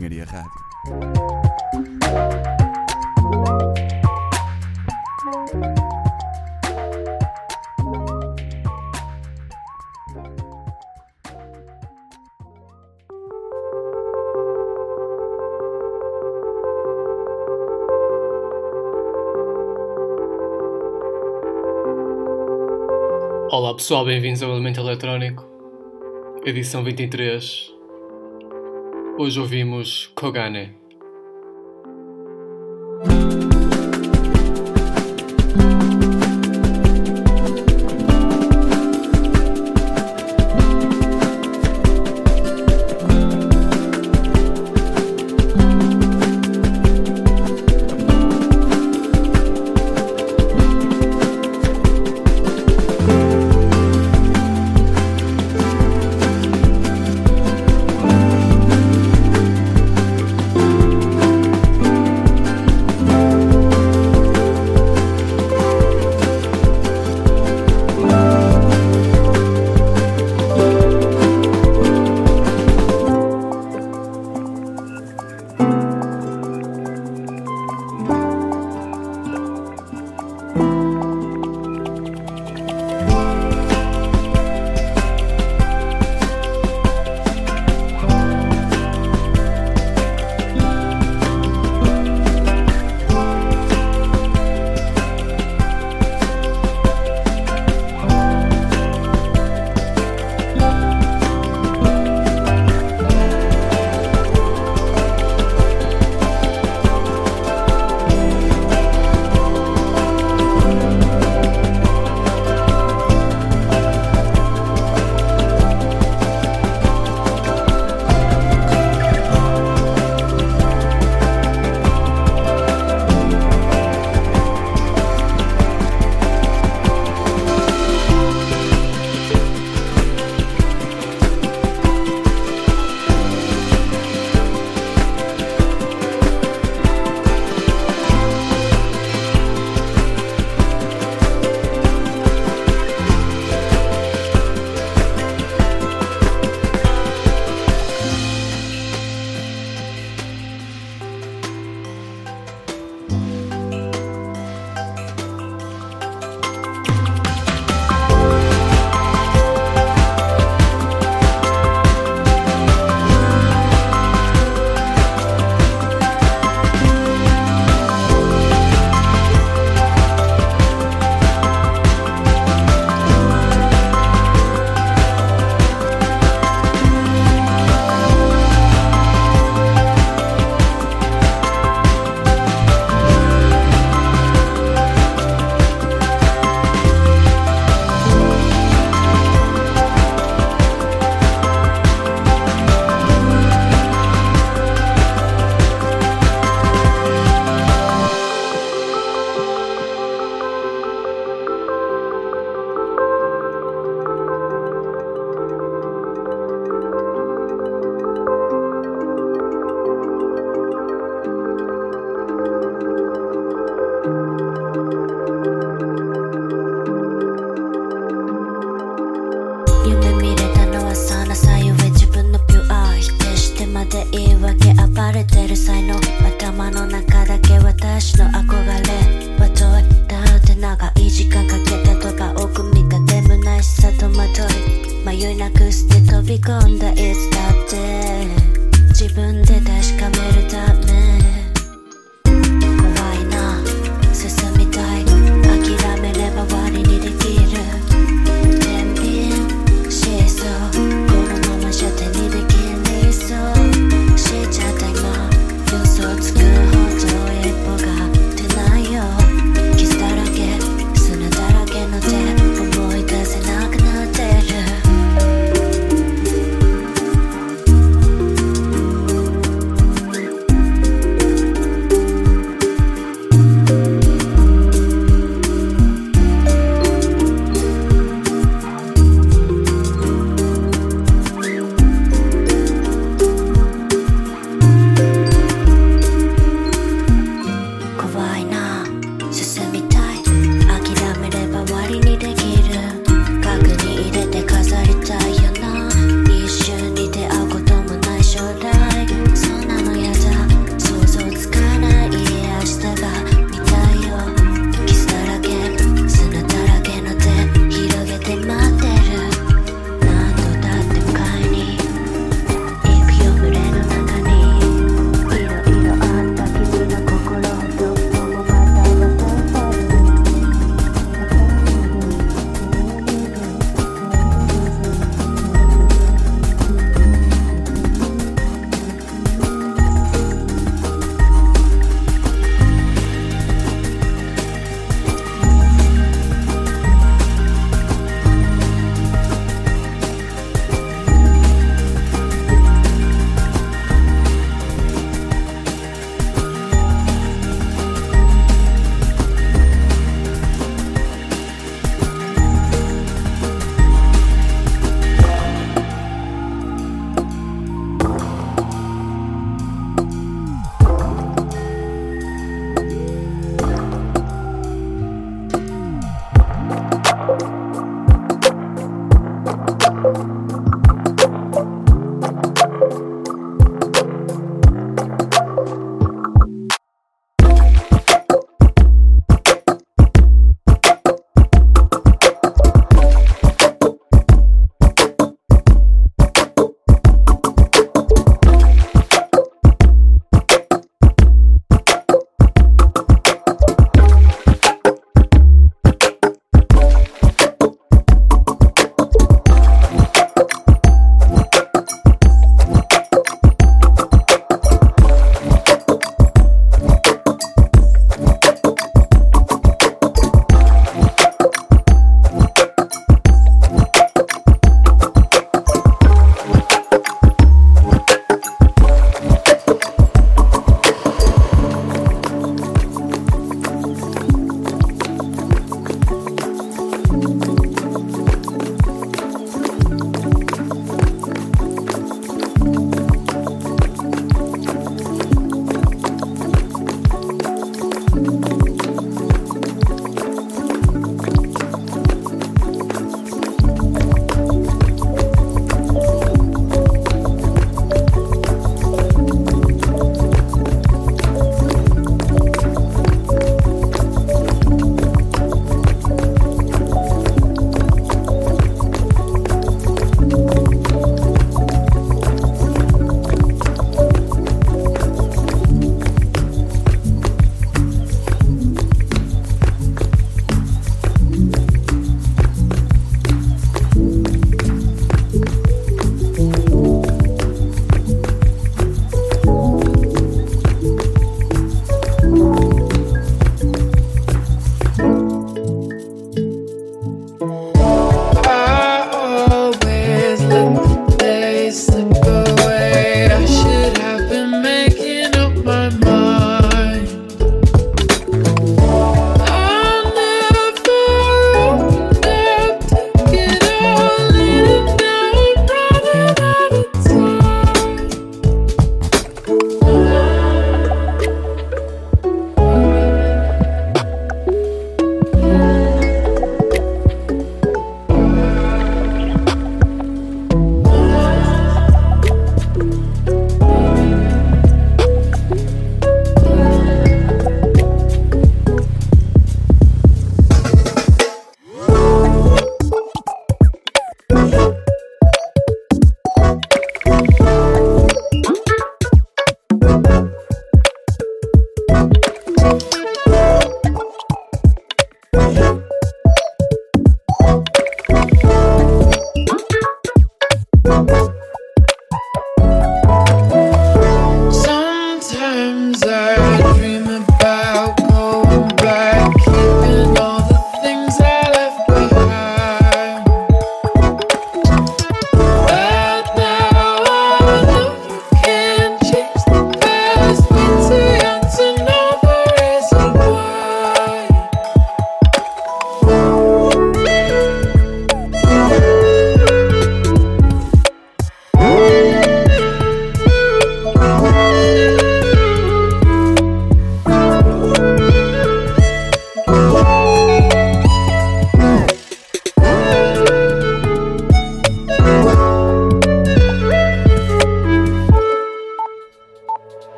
Engenharia Rádio. Olá pessoal, bem-vindos ao Elemento Eletrónico, edição 23. Hoje ouvimos Kogane.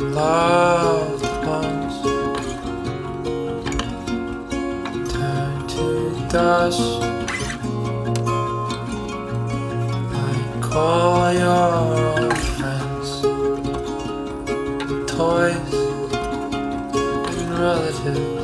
Loved ones turn to dust. like all your old friends toys and relatives.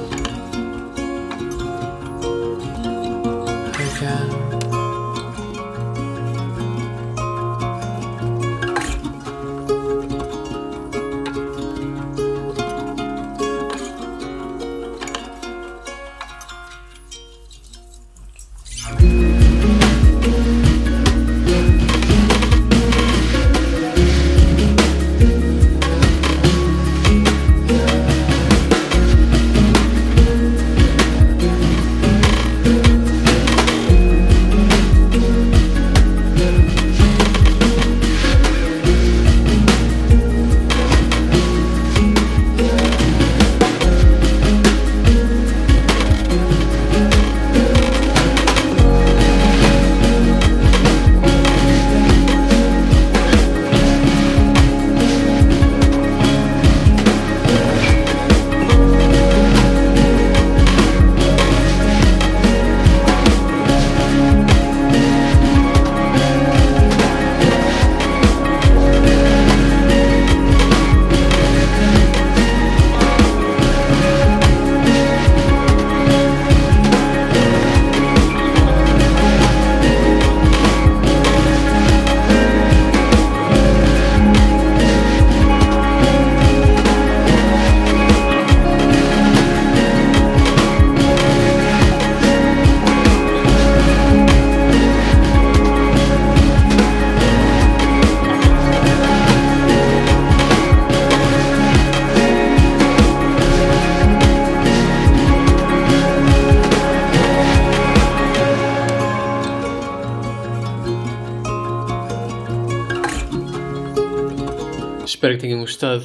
Espero que tenham gostado.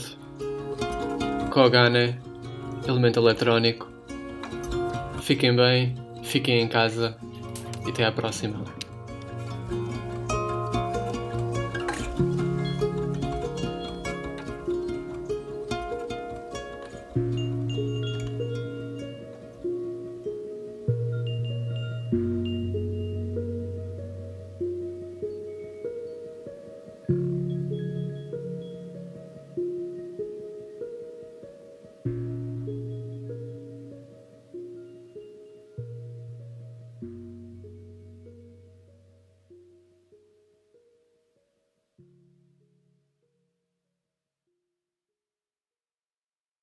Kogane, elemento eletrónico. Fiquem bem, fiquem em casa e até à próxima.